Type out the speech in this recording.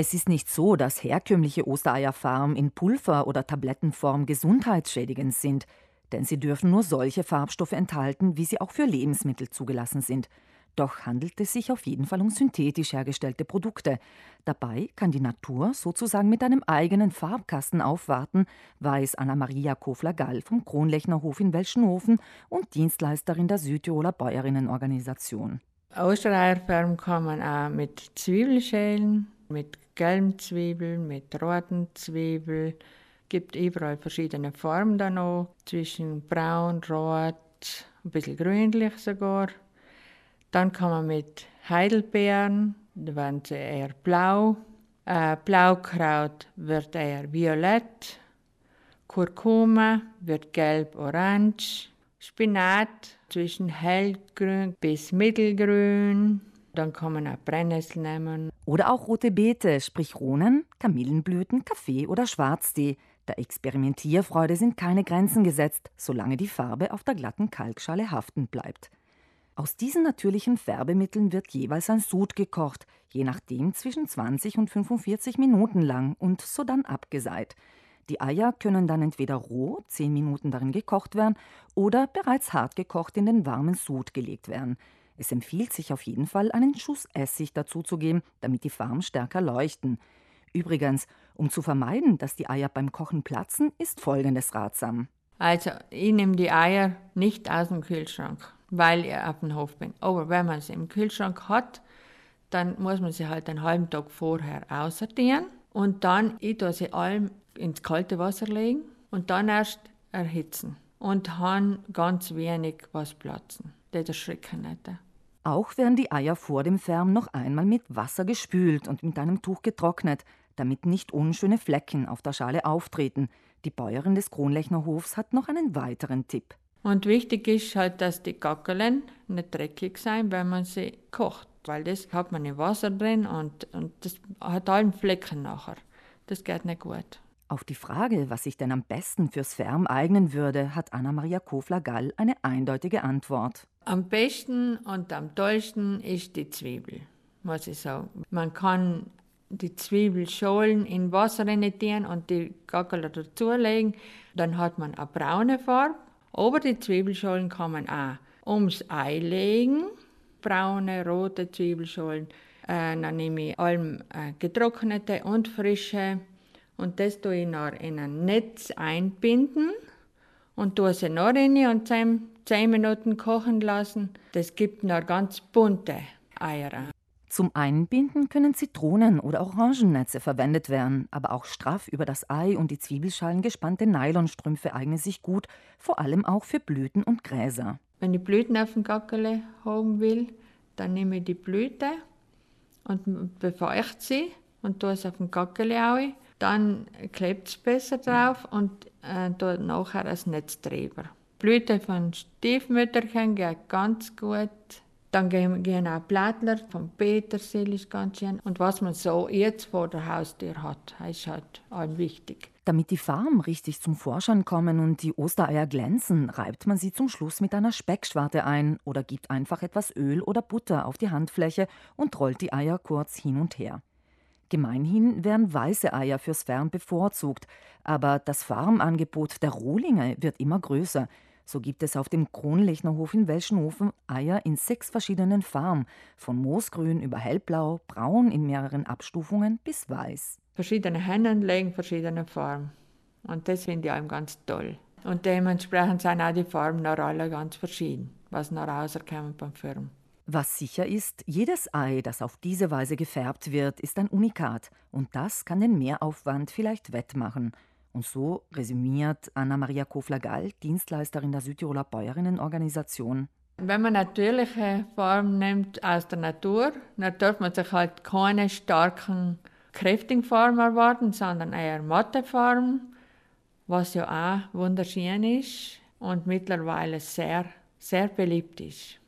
Es ist nicht so, dass herkömmliche Ostereierfarben in Pulver- oder Tablettenform gesundheitsschädigend sind, denn sie dürfen nur solche Farbstoffe enthalten, wie sie auch für Lebensmittel zugelassen sind. Doch handelt es sich auf jeden Fall um synthetisch hergestellte Produkte. Dabei kann die Natur sozusagen mit einem eigenen Farbkasten aufwarten, weiß Anna-Maria Kofler-Gall vom Kronlechner Hof in Welschenhofen und Dienstleisterin der Südtiroler Bäuerinnenorganisation. Ostereierfarben man auch mit Zwiebelschälen, mit gelben Zwiebeln, mit roten Zwiebeln. gibt überall verschiedene Farben da noch, zwischen braun, rot, ein bisschen grünlich sogar. Dann kann man mit Heidelbeeren, da werden sie eher blau. Äh, Blaukraut wird eher violett. Kurkuma wird gelb-orange. Spinat zwischen hellgrün bis mittelgrün. Dann kann man auch Brennnessel nehmen. Oder auch rote Beete, sprich Rohnen, Kamillenblüten, Kaffee oder Schwarztee. Der Experimentierfreude sind keine Grenzen gesetzt, solange die Farbe auf der glatten Kalkschale haften bleibt. Aus diesen natürlichen Färbemitteln wird jeweils ein Sud gekocht, je nachdem zwischen 20 und 45 Minuten lang und sodann abgeseit. Die Eier können dann entweder roh 10 Minuten darin gekocht werden oder bereits hart gekocht in den warmen Sud gelegt werden. Es empfiehlt sich auf jeden Fall, einen Schuss Essig dazuzugeben, damit die Farben stärker leuchten. Übrigens, um zu vermeiden, dass die Eier beim Kochen platzen, ist folgendes ratsam. Also, ich nehme die Eier nicht aus dem Kühlschrank weil ich auf dem Hof bin. Aber wenn man sie im Kühlschrank hat, dann muss man sie halt einen halben Tag vorher aussortieren und dann, ich tue sie allem ins kalte Wasser legen und dann erst erhitzen und haben ganz wenig was platzen. Das erschrecken nicht. Auch werden die Eier vor dem Färben noch einmal mit Wasser gespült und mit einem Tuch getrocknet, damit nicht unschöne Flecken auf der Schale auftreten. Die Bäuerin des Kronlechner Hofs hat noch einen weiteren Tipp. Und wichtig ist halt, dass die Gackerlen nicht dreckig sein, wenn man sie kocht, weil das hat man im Wasser drin und, und das hat allen Flecken nachher. Das geht nicht gut. Auf die Frage, was sich denn am besten fürs Färm eignen würde, hat Anna-Maria Kofler-Gall eine eindeutige Antwort. Am besten und am tollsten ist die Zwiebel, muss ich sagen. Man kann die Zwiebelschalen in Wasser rein und die Gackerler dazulegen. Dann hat man eine braune Farbe aber die Zwiebelschalen kann man auch ums Ei legen, braune, rote Zwiebelschalen. Äh, dann nehme ich allem äh, getrocknete und frische und das tue ich noch in ein Netz einbinden und tue sie noch rein und 10, 10 Minuten kochen lassen. Das gibt noch ganz bunte Eier. Zum Einbinden können Zitronen- oder Orangennetze verwendet werden, aber auch straff über das Ei und die Zwiebelschalen gespannte Nylonstrümpfe eignen sich gut, vor allem auch für Blüten und Gräser. Wenn ich Blüten auf dem Gackerle haben will, dann nehme ich die Blüte und befeuchte sie und tue es auf dem Gackerle. Dann klebt es besser drauf und äh, tue nachher das Netz drüber. Blüte von Stiefmütterchen geht ganz gut dann gehen auch Blättler vom Petersil ist ganz schön. Und was man so jetzt vor der Haustür hat, ist halt allem wichtig. Damit die Farben richtig zum Vorschein kommen und die Ostereier glänzen, reibt man sie zum Schluss mit einer Speckschwarte ein oder gibt einfach etwas Öl oder Butter auf die Handfläche und rollt die Eier kurz hin und her. Gemeinhin werden weiße Eier fürs Färben bevorzugt, aber das Farmangebot der Rohlinge wird immer größer. So gibt es auf dem Kronlechnerhof in Welschenhofen Eier in sechs verschiedenen Farben, von moosgrün über hellblau, braun in mehreren Abstufungen bis weiß. Verschiedene Hennen legen verschiedene Farben. Und das finde ich einem ganz toll. Und dementsprechend sind auch die Farben noch alle ganz verschieden, was noch rauskommt beim Firmen. Was sicher ist, jedes Ei, das auf diese Weise gefärbt wird, ist ein Unikat. Und das kann den Mehraufwand vielleicht wettmachen. Und so resümiert Anna-Maria Kofler-Gall, Dienstleisterin der Südtiroler Bäuerinnenorganisation. Wenn man natürliche Form nimmt aus der Natur, dann darf man sich halt keine starken, kräftigen Form erwarten, sondern eher matte Form, was ja auch wunderschön ist und mittlerweile sehr, sehr beliebt ist.